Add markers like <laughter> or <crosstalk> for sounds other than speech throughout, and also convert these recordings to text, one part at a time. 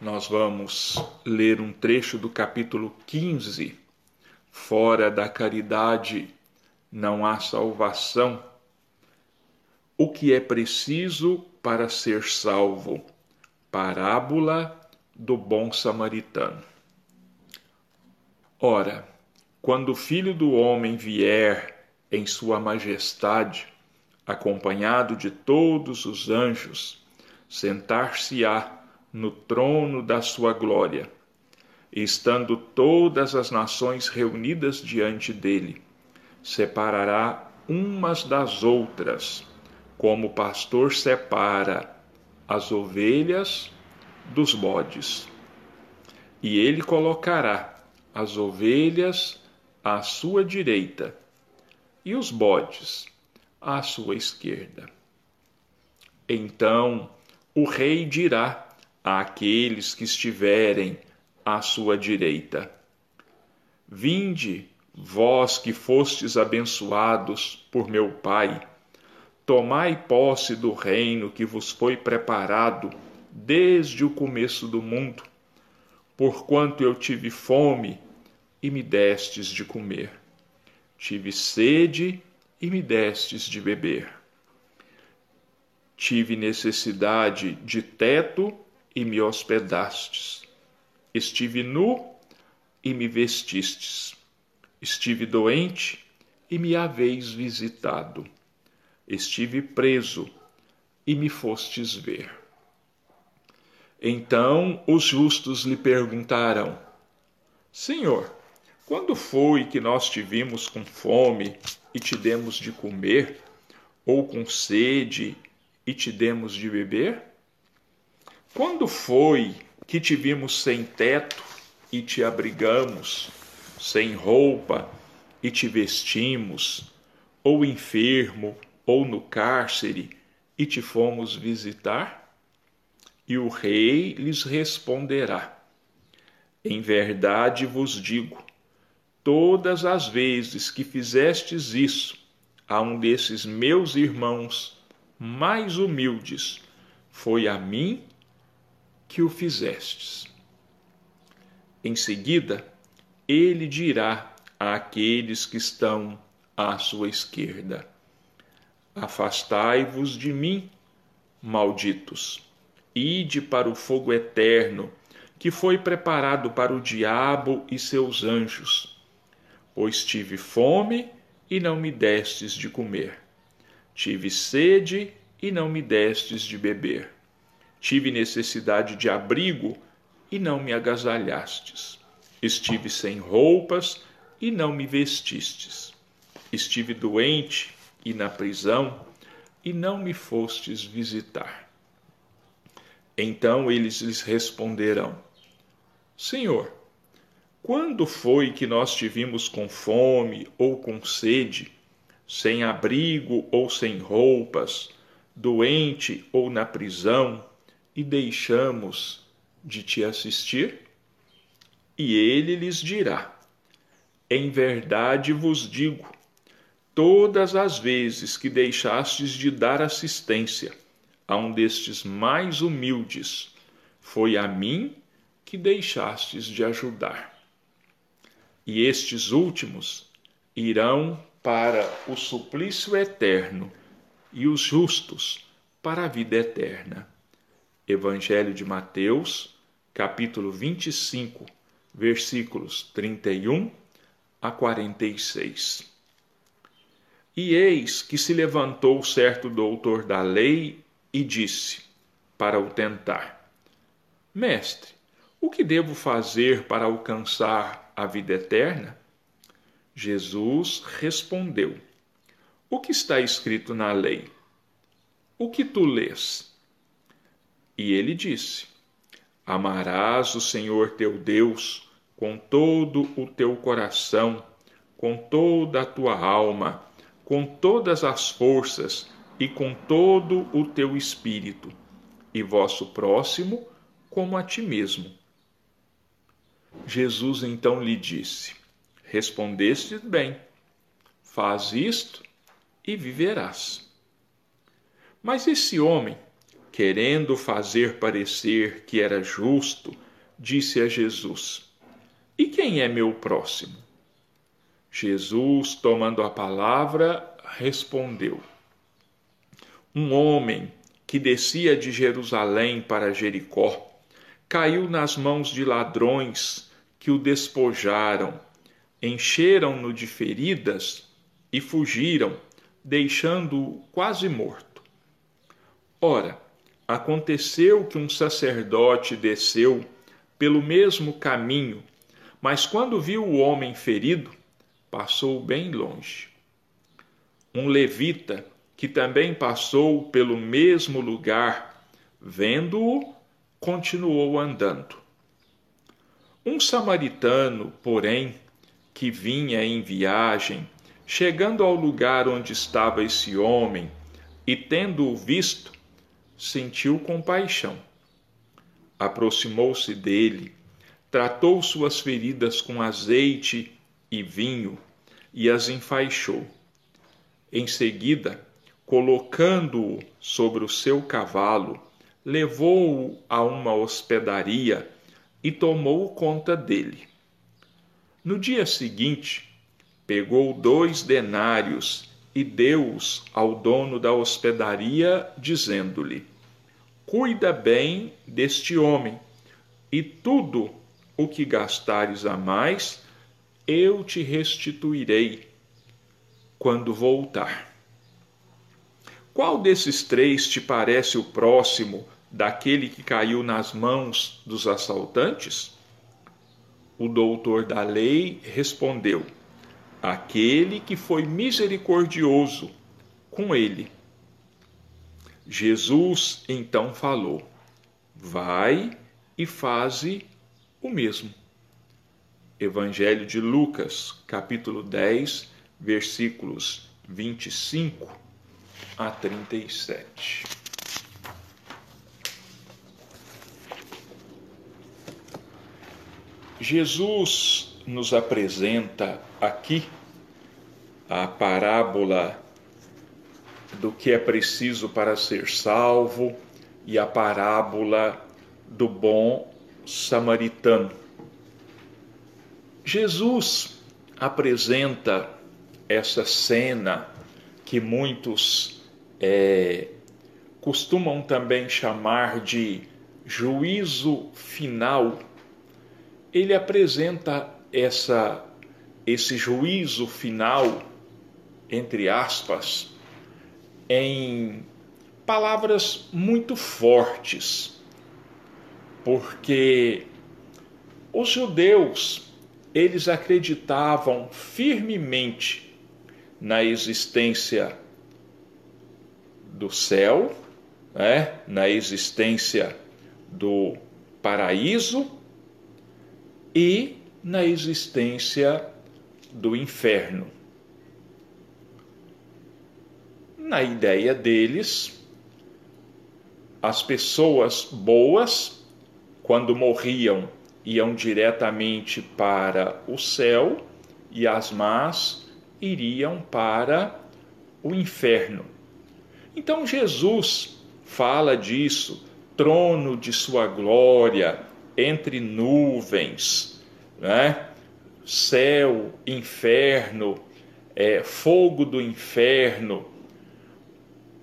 nós vamos ler um trecho do capítulo 15. Fora da caridade não há salvação. O que é preciso para ser salvo? Parábola do bom samaritano. Ora, quando o filho do homem vier em sua majestade, acompanhado de todos os anjos, sentar-se-á no trono da sua glória, estando todas as nações reunidas diante dele, separará umas das outras, como o pastor separa as ovelhas dos bodes. E ele colocará as ovelhas à sua direita e os bodes à sua esquerda. Então o rei dirá àqueles que estiverem à sua direita: Vinde, vós que fostes abençoados por meu Pai, tomai posse do reino que vos foi preparado desde o começo do mundo, porquanto eu tive fome e me destes de comer, tive sede e me destes de beber. Tive necessidade de teto e me hospedastes. Estive nu e me vestistes. Estive doente e me haveis visitado. Estive preso e me fostes ver. Então os justos lhe perguntaram: Senhor, quando foi que nós te vimos com fome e te demos de comer, ou com sede e te demos de beber? Quando foi que te vimos sem teto e te abrigamos, sem roupa e te vestimos, ou enfermo ou no cárcere e te fomos visitar? E o rei lhes responderá: Em verdade vos digo, todas as vezes que fizestes isso a um desses meus irmãos mais humildes, foi a mim que o fizestes. Em seguida, ele dirá àqueles que estão à sua esquerda: Afastai-vos de mim, malditos, ide para o fogo eterno, que foi preparado para o diabo e seus anjos. Pois tive fome e não me destes de comer, tive sede e não me destes de beber Tive necessidade de abrigo e não me agasalhastes. Estive sem roupas e não me vestistes. Estive doente e na prisão e não me fostes visitar. Então eles lhes responderão: Senhor, quando foi que nós te vimos com fome ou com sede, sem abrigo ou sem roupas, doente ou na prisão? E deixamos de te assistir? E ele lhes dirá: Em verdade vos digo, todas as vezes que deixastes de dar assistência a um destes mais humildes, foi a mim que deixastes de ajudar. E estes últimos irão para o suplício eterno, e os justos para a vida eterna. Evangelho de Mateus, capítulo 25, versículos 31 a 46. E eis que se levantou certo doutor da lei e disse, para o tentar: Mestre, o que devo fazer para alcançar a vida eterna? Jesus respondeu: O que está escrito na lei? O que tu lês? E ele disse: Amarás o Senhor teu Deus com todo o teu coração, com toda a tua alma, com todas as forças e com todo o teu espírito, e vosso próximo como a ti mesmo. Jesus então lhe disse: Respondeste bem, faz isto e viverás. Mas esse homem querendo fazer parecer que era justo, disse a Jesus: E quem é meu próximo? Jesus, tomando a palavra, respondeu: Um homem que descia de Jerusalém para Jericó caiu nas mãos de ladrões que o despojaram, encheram-no de feridas e fugiram, deixando-o quase morto. Ora, aconteceu que um sacerdote desceu pelo mesmo caminho, mas quando viu o homem ferido, passou bem longe. Um levita, que também passou pelo mesmo lugar, vendo-o, continuou andando. Um samaritano, porém, que vinha em viagem, chegando ao lugar onde estava esse homem e tendo-o visto, sentiu compaixão. Aproximou-se dele, tratou suas feridas com azeite e vinho e as enfaixou. Em seguida, colocando-o sobre o seu cavalo, levou-o a uma hospedaria e tomou conta dele. No dia seguinte, pegou dois denários e deu-os ao dono da hospedaria, dizendo-lhe: Cuida bem deste homem, e tudo o que gastares a mais, eu te restituirei quando voltar. Qual desses três te parece o próximo daquele que caiu nas mãos dos assaltantes? O doutor da lei respondeu: Aquele que foi misericordioso com ele. Jesus então falou: Vai e faze o mesmo. Evangelho de Lucas, capítulo 10, versículos 25 a 37. Jesus nos apresenta aqui a parábola do que é preciso para ser salvo e a parábola do bom samaritano. Jesus apresenta essa cena que muitos é, costumam também chamar de juízo final. Ele apresenta essa, esse juízo final, entre aspas, em palavras muito fortes, porque os judeus eles acreditavam firmemente na existência do céu, né? na existência do paraíso e na existência do inferno. Na ideia deles, as pessoas boas, quando morriam, iam diretamente para o céu e as más iriam para o inferno. Então Jesus fala disso, trono de sua glória entre nuvens, né? céu, inferno, é, fogo do inferno,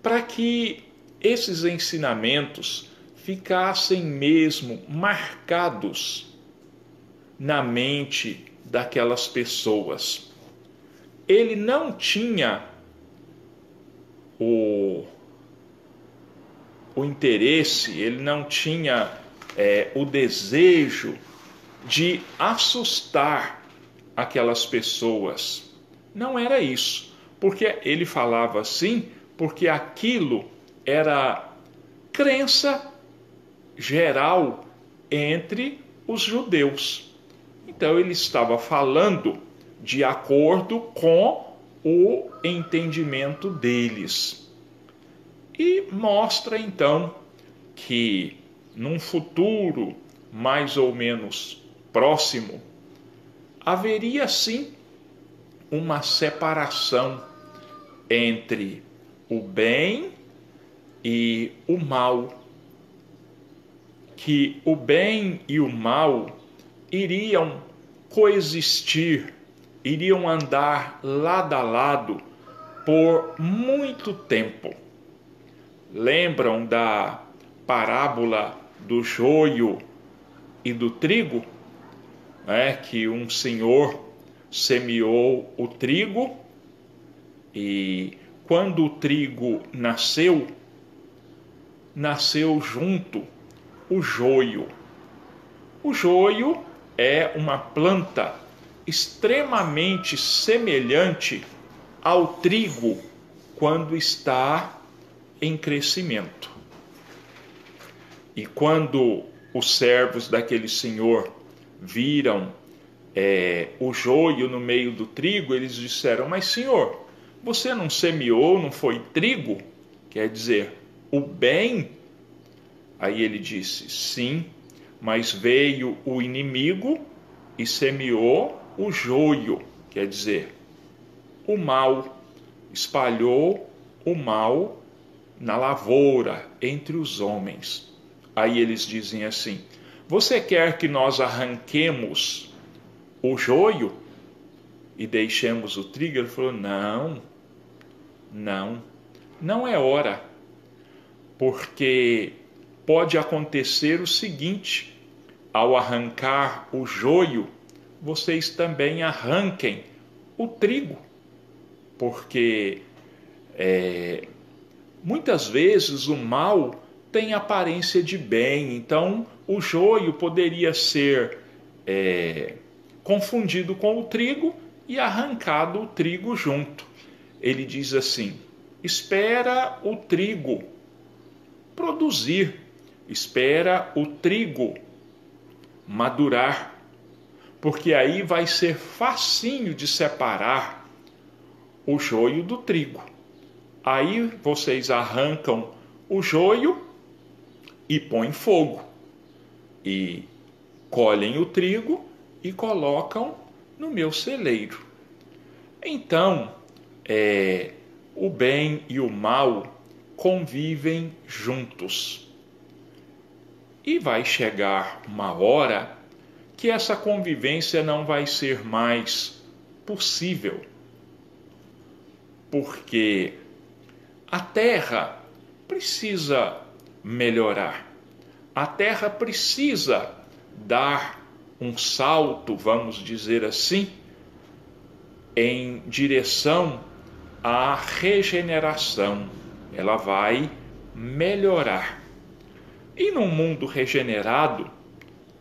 para que esses ensinamentos ficassem mesmo marcados na mente daquelas pessoas. Ele não tinha o, o interesse, ele não tinha é, o desejo de assustar aquelas pessoas. Não era isso, porque ele falava assim, porque aquilo era crença geral entre os judeus. Então ele estava falando de acordo com o entendimento deles. E mostra então que num futuro mais ou menos próximo, haveria sim uma separação entre o bem e o mal que o bem e o mal iriam coexistir, iriam andar lado a lado por muito tempo. Lembram da parábola do joio e do trigo? É que um senhor semeou o trigo e quando o trigo nasceu, nasceu junto o joio. O joio é uma planta extremamente semelhante ao trigo quando está em crescimento. E quando os servos daquele senhor viram é, o joio no meio do trigo, eles disseram: Mas senhor, você não semeou, não foi trigo? Quer dizer, o bem. Aí ele disse: Sim, mas veio o inimigo e semeou o joio, quer dizer, o mal, espalhou o mal na lavoura entre os homens. Aí eles dizem assim: Você quer que nós arranquemos o joio e deixemos o trigo? Ele falou: Não, não, não é hora, porque pode acontecer o seguinte: ao arrancar o joio, vocês também arranquem o trigo, porque é, muitas vezes o mal tem aparência de bem, então o joio poderia ser é, confundido com o trigo e arrancado o trigo junto. Ele diz assim: espera o trigo produzir, espera o trigo madurar, porque aí vai ser facinho de separar o joio do trigo. Aí vocês arrancam o joio e põem fogo, e colhem o trigo e colocam no meu celeiro. Então, é, o bem e o mal convivem juntos. E vai chegar uma hora que essa convivência não vai ser mais possível. Porque a terra precisa melhorar. A terra precisa dar um salto, vamos dizer assim, em direção à regeneração. Ela vai melhorar. E num mundo regenerado,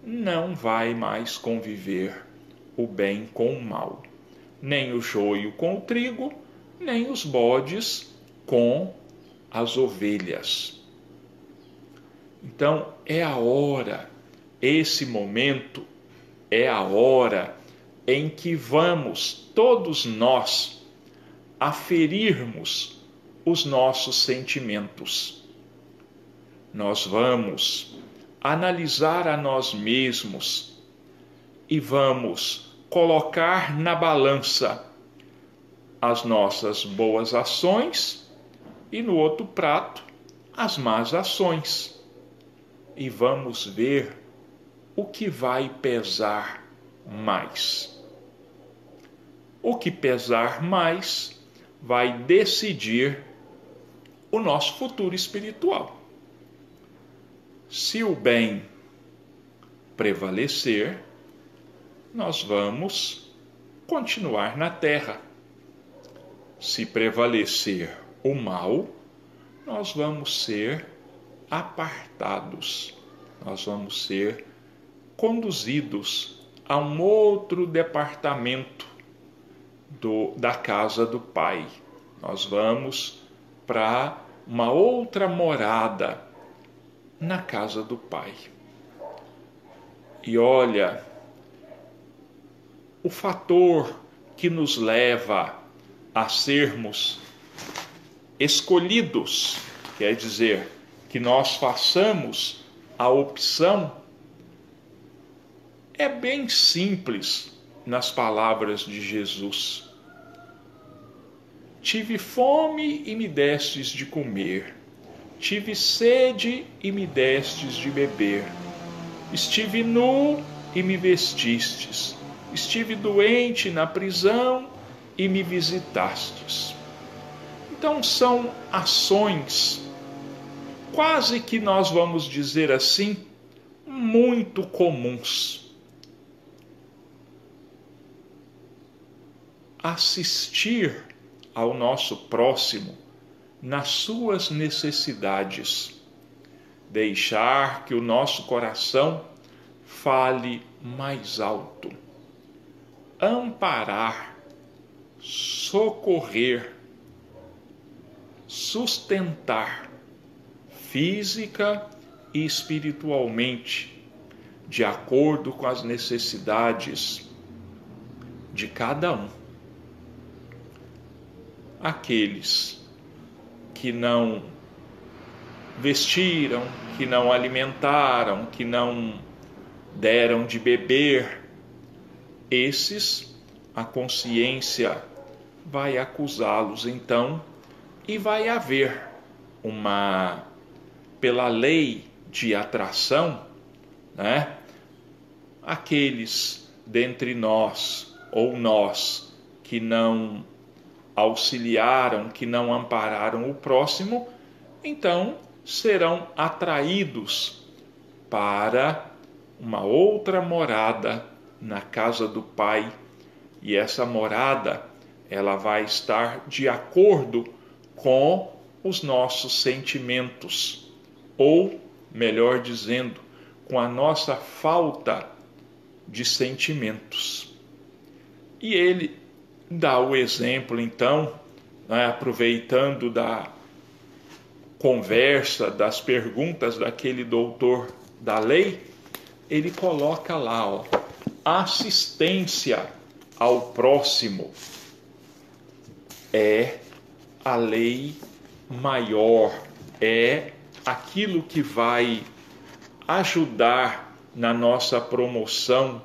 não vai mais conviver o bem com o mal, nem o joio com o trigo, nem os bodes com as ovelhas. Então é a hora, esse momento é a hora em que vamos todos nós aferirmos os nossos sentimentos nós vamos analisar a nós mesmos e vamos colocar na balança as nossas boas ações e no outro prato as más ações. E vamos ver o que vai pesar mais. O que pesar mais vai decidir o nosso futuro espiritual. Se o bem prevalecer, nós vamos continuar na terra. Se prevalecer o mal, nós vamos ser apartados, nós vamos ser conduzidos a um outro departamento do, da casa do Pai. Nós vamos para uma outra morada na casa do Pai. E olha, o fator que nos leva a sermos escolhidos, quer dizer, que nós façamos a opção, é bem simples nas palavras de Jesus. Tive fome e me destes de comer Tive sede e me destes de beber. Estive nu e me vestistes. Estive doente na prisão e me visitastes. Então são ações, quase que nós vamos dizer assim, muito comuns. Assistir ao nosso próximo nas suas necessidades, deixar que o nosso coração fale mais alto, amparar, socorrer, sustentar física e espiritualmente, de acordo com as necessidades de cada um. Aqueles que não vestiram, que não alimentaram, que não deram de beber, esses a consciência vai acusá-los então e vai haver uma pela lei de atração, né? Aqueles dentre nós ou nós que não auxiliaram, que não ampararam o próximo, então serão atraídos para uma outra morada na casa do Pai. E essa morada, ela vai estar de acordo com os nossos sentimentos, ou, melhor dizendo, com a nossa falta de sentimentos. E ele dá o exemplo, então, né, aproveitando da conversa, das perguntas daquele doutor da lei, ele coloca lá, ó, assistência ao próximo é a lei maior, é aquilo que vai ajudar na nossa promoção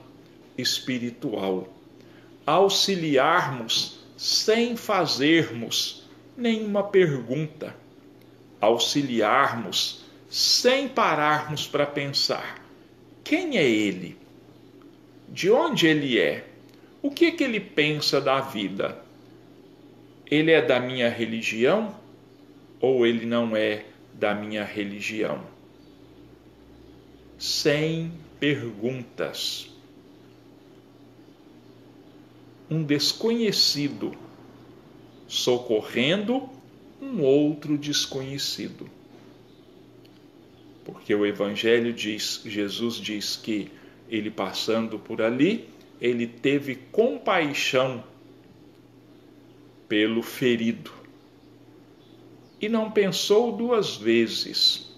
espiritual auxiliarmos sem fazermos nenhuma pergunta, auxiliarmos sem pararmos para pensar: quem é ele? De onde ele é? O que, que ele pensa da vida? Ele é da minha religião ou ele não é da minha religião? Sem perguntas um desconhecido socorrendo um outro desconhecido. Porque o evangelho diz, Jesus diz que ele passando por ali, ele teve compaixão pelo ferido. E não pensou duas vezes.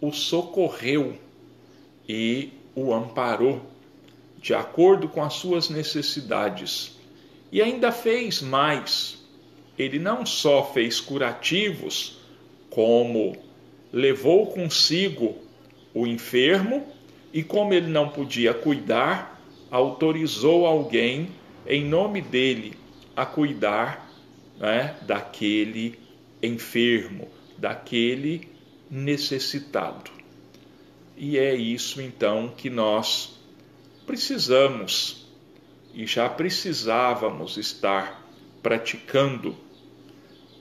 O socorreu e o amparou de acordo com as suas necessidades. E ainda fez mais. Ele não só fez curativos, como levou consigo o enfermo e, como ele não podia cuidar, autorizou alguém em nome dele a cuidar né, daquele enfermo, daquele necessitado. E é isso então que nós precisamos e já precisávamos estar praticando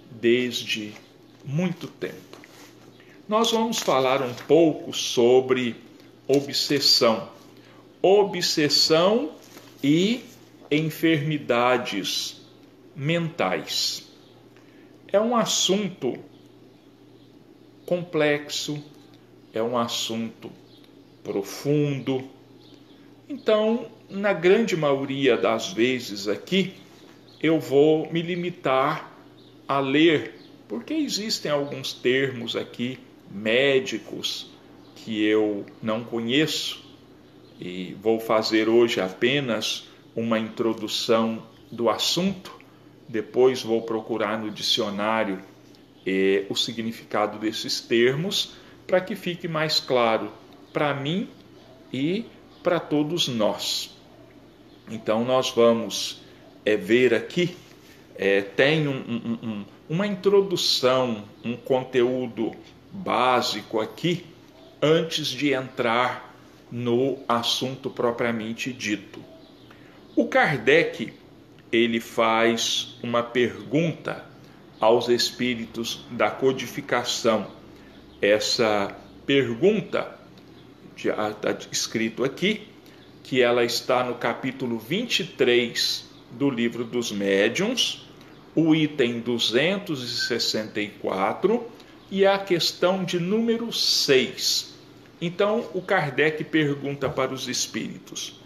desde muito tempo. Nós vamos falar um pouco sobre obsessão. Obsessão e enfermidades mentais. É um assunto complexo, é um assunto profundo, então, na grande maioria das vezes aqui, eu vou me limitar a ler, porque existem alguns termos aqui médicos que eu não conheço e vou fazer hoje apenas uma introdução do assunto. Depois vou procurar no dicionário eh, o significado desses termos para que fique mais claro para mim e para todos nós. Então, nós vamos é, ver aqui, é, tem um, um, um, uma introdução, um conteúdo básico aqui, antes de entrar no assunto propriamente dito. O Kardec ele faz uma pergunta aos espíritos da codificação. Essa pergunta está escrito aqui que ela está no capítulo 23 do livro dos médiuns, o item 264 e a questão de número 6. Então, o Kardec pergunta para os espíritos: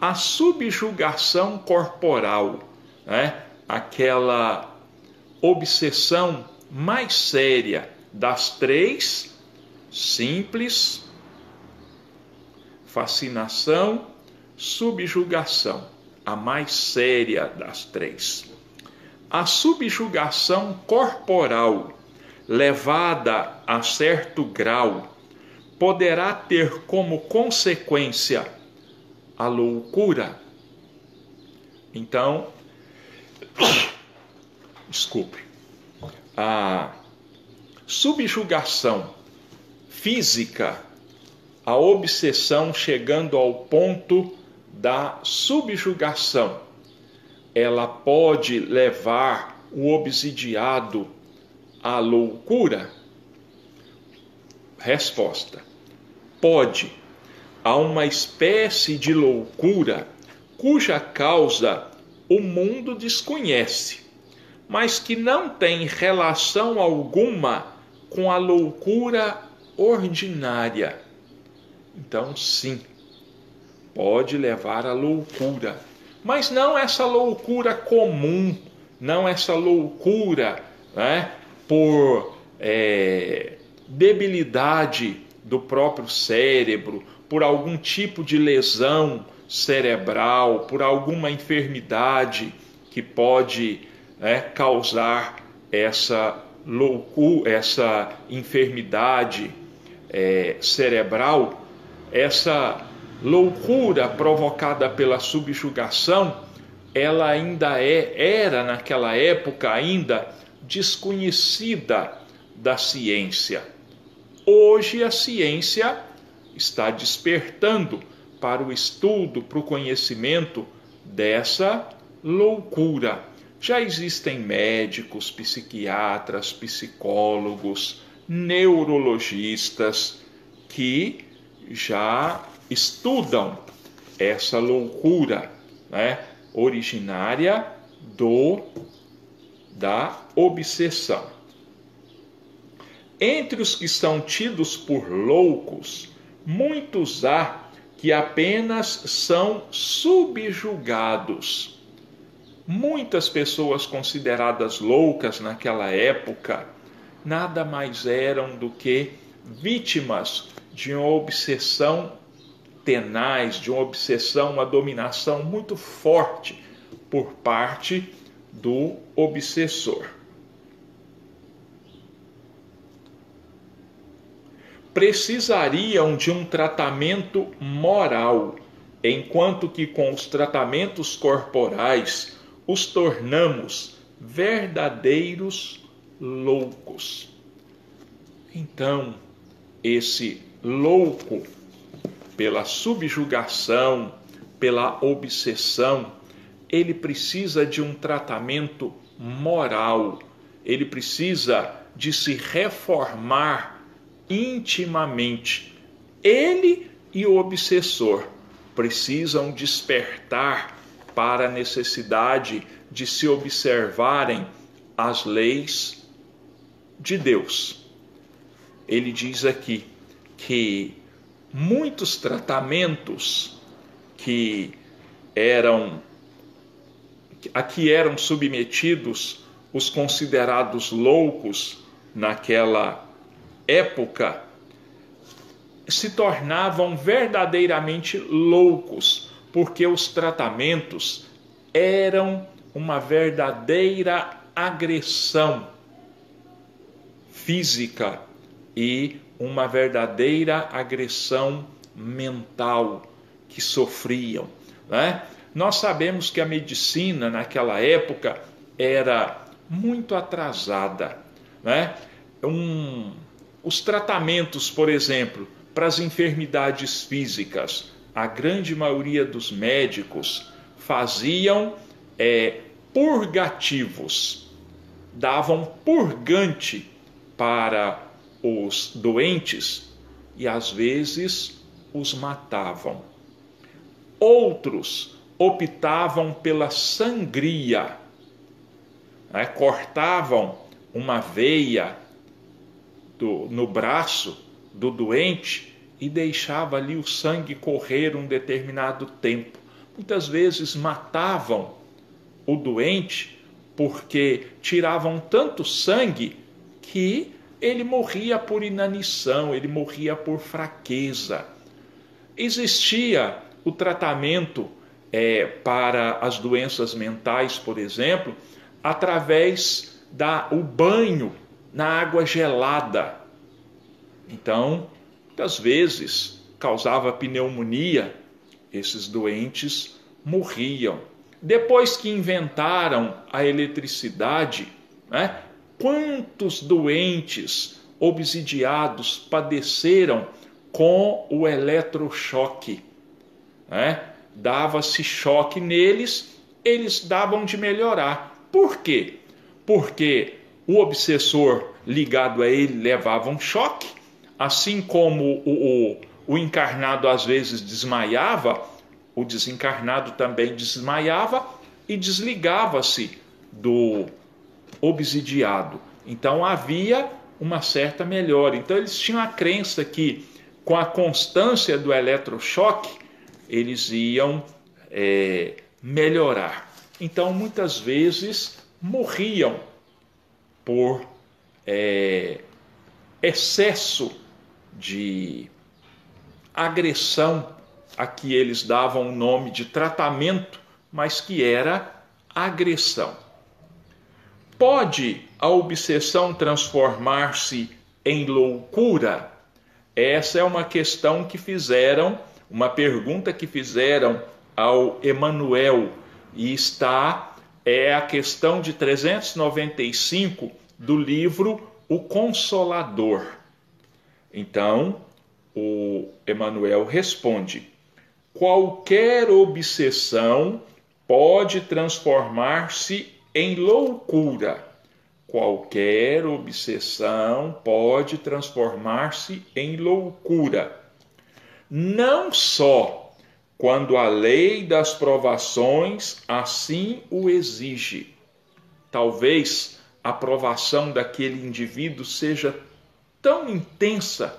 a subjugação corporal, né? aquela obsessão mais séria das três, simples, fascinação, subjugação, a mais séria das três. A subjugação corporal, levada a certo grau, poderá ter como consequência a loucura. Então, <coughs> desculpe, a subjugação física, a obsessão chegando ao ponto da subjugação, ela pode levar o obsidiado à loucura? Resposta: pode. Há uma espécie de loucura cuja causa o mundo desconhece, mas que não tem relação alguma com a loucura ordinária. Então, sim, pode levar à loucura, mas não essa loucura comum, não essa loucura né, por é, debilidade do próprio cérebro, por algum tipo de lesão cerebral, por alguma enfermidade que pode é, causar essa loucura, essa enfermidade é, cerebral, essa loucura provocada pela subjugação, ela ainda é, era naquela época ainda desconhecida da ciência. Hoje a ciência está despertando para o estudo, para o conhecimento dessa loucura. Já existem médicos, psiquiatras, psicólogos, neurologistas que já estudam essa loucura, né, originária do da obsessão. Entre os que são tidos por loucos, muitos há que apenas são subjugados. Muitas pessoas consideradas loucas naquela época nada mais eram do que vítimas de uma obsessão tenaz, de uma obsessão, uma dominação muito forte por parte do obsessor. Precisariam de um tratamento moral, enquanto que com os tratamentos corporais os tornamos verdadeiros loucos. Então, esse louco, pela subjugação, pela obsessão, ele precisa de um tratamento moral, ele precisa de se reformar intimamente. Ele e o obsessor precisam despertar para a necessidade de se observarem as leis de Deus. Ele diz aqui que muitos tratamentos que eram a que eram submetidos os considerados loucos naquela época se tornavam verdadeiramente loucos, porque os tratamentos eram uma verdadeira agressão física e uma verdadeira agressão mental que sofriam. Né? Nós sabemos que a medicina naquela época era muito atrasada. Né? Um, os tratamentos, por exemplo, para as enfermidades físicas, a grande maioria dos médicos faziam é, purgativos, davam purgante para os doentes e às vezes os matavam. Outros optavam pela sangria, né? cortavam uma veia do, no braço do doente e deixava ali o sangue correr um determinado tempo. Muitas vezes matavam o doente porque tiravam tanto sangue que ele morria por inanição, ele morria por fraqueza. Existia o tratamento é, para as doenças mentais, por exemplo, através da o banho na água gelada. Então, muitas vezes causava pneumonia, esses doentes morriam. Depois que inventaram a eletricidade, né, quantos doentes obsidiados padeceram com o eletrochoque? Né? Dava-se choque neles, eles davam de melhorar. Por quê? Porque o obsessor ligado a ele levava um choque, assim como o, o, o encarnado às vezes desmaiava, o desencarnado também desmaiava e desligava-se do obsidiado. Então havia uma certa melhora. Então eles tinham a crença que com a constância do eletrochoque eles iam é, melhorar. Então muitas vezes morriam por é, excesso de agressão a que eles davam o nome de tratamento, mas que era agressão. Pode a obsessão transformar-se em loucura? Essa é uma questão que fizeram, uma pergunta que fizeram ao Emanuel e está é a questão de 395 do livro O Consolador. Então, o Emanuel responde: qualquer obsessão pode transformar-se em loucura. Qualquer obsessão pode transformar-se em loucura. Não só quando a lei das provações assim o exige. Talvez a provação daquele indivíduo seja tão intensa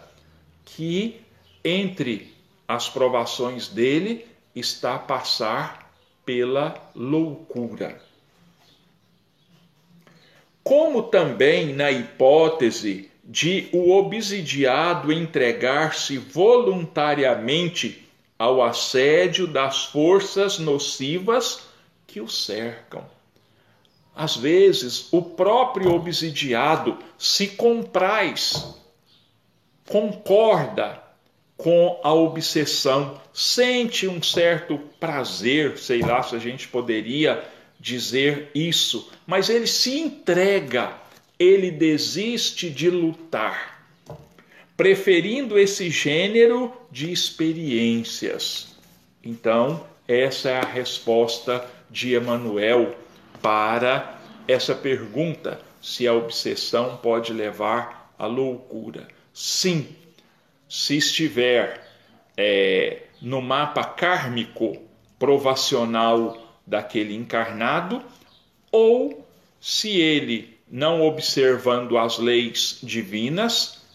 que entre as provações dele está a passar pela loucura como também na hipótese de o obsidiado entregar-se voluntariamente ao assédio das forças nocivas que o cercam. Às vezes, o próprio obsidiado se compraz, concorda com a obsessão, sente um certo prazer, sei lá se a gente poderia dizer isso, mas ele se entrega, ele desiste de lutar, preferindo esse gênero de experiências. Então, essa é a resposta de Emmanuel para essa pergunta: se a obsessão pode levar à loucura. Sim, se estiver é, no mapa kármico provacional daquele encarnado, ou se ele, não observando as leis divinas,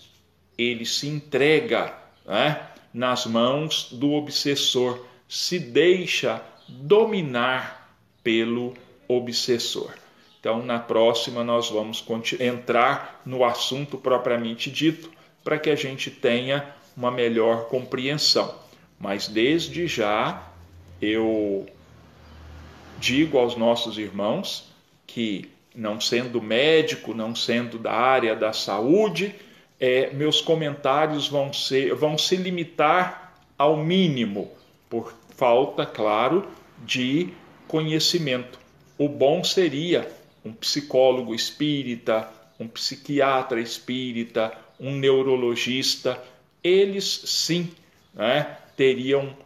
ele se entrega né, nas mãos do obsessor, se deixa dominar pelo obsessor. Então, na próxima, nós vamos entrar no assunto propriamente dito, para que a gente tenha uma melhor compreensão. Mas desde já, eu digo aos nossos irmãos que, não sendo médico, não sendo da área da saúde, é, meus comentários vão, ser, vão se limitar ao mínimo, por falta, claro, de conhecimento. O bom seria um psicólogo espírita, um psiquiatra espírita, um neurologista, eles sim né, teriam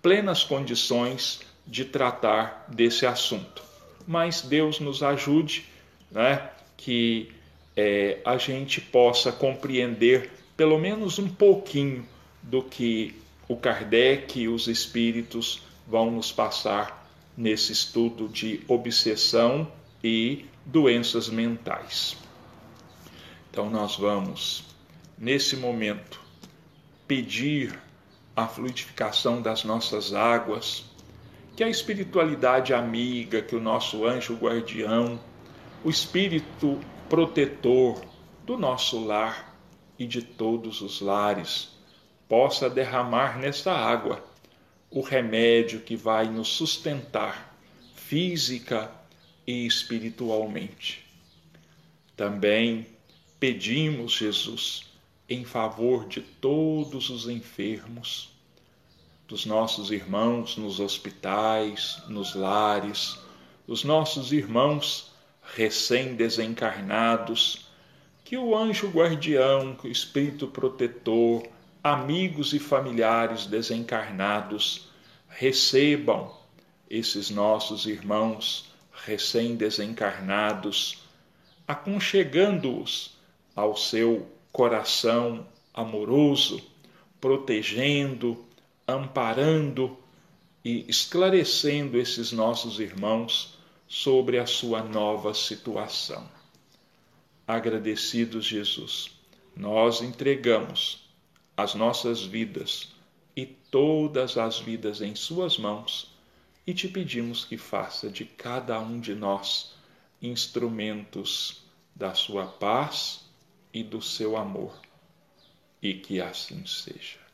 plenas condições de tratar desse assunto. Mas Deus nos ajude né, que é, a gente possa compreender pelo menos um pouquinho do que o Kardec e os espíritos vão nos passar nesse estudo de obsessão e doenças mentais. Então, nós vamos, nesse momento, pedir a fluidificação das nossas águas, que a espiritualidade amiga, que o nosso anjo guardião, o espírito protetor do nosso lar e de todos os lares, possa derramar nesta água o remédio que vai nos sustentar física e espiritualmente. Também pedimos, Jesus, em favor de todos os enfermos, dos nossos irmãos nos hospitais, nos lares, dos nossos irmãos recém-desencarnados, que o anjo guardião, o espírito protetor, amigos e familiares desencarnados recebam esses nossos irmãos recém-desencarnados, aconchegando-os ao seu coração amoroso, protegendo, amparando e esclarecendo esses nossos irmãos sobre a sua nova situação. Agradecidos, Jesus, nós entregamos as nossas vidas e todas as vidas em Suas mãos e te pedimos que faça de cada um de nós instrumentos da Sua paz e do seu amor, e que assim seja.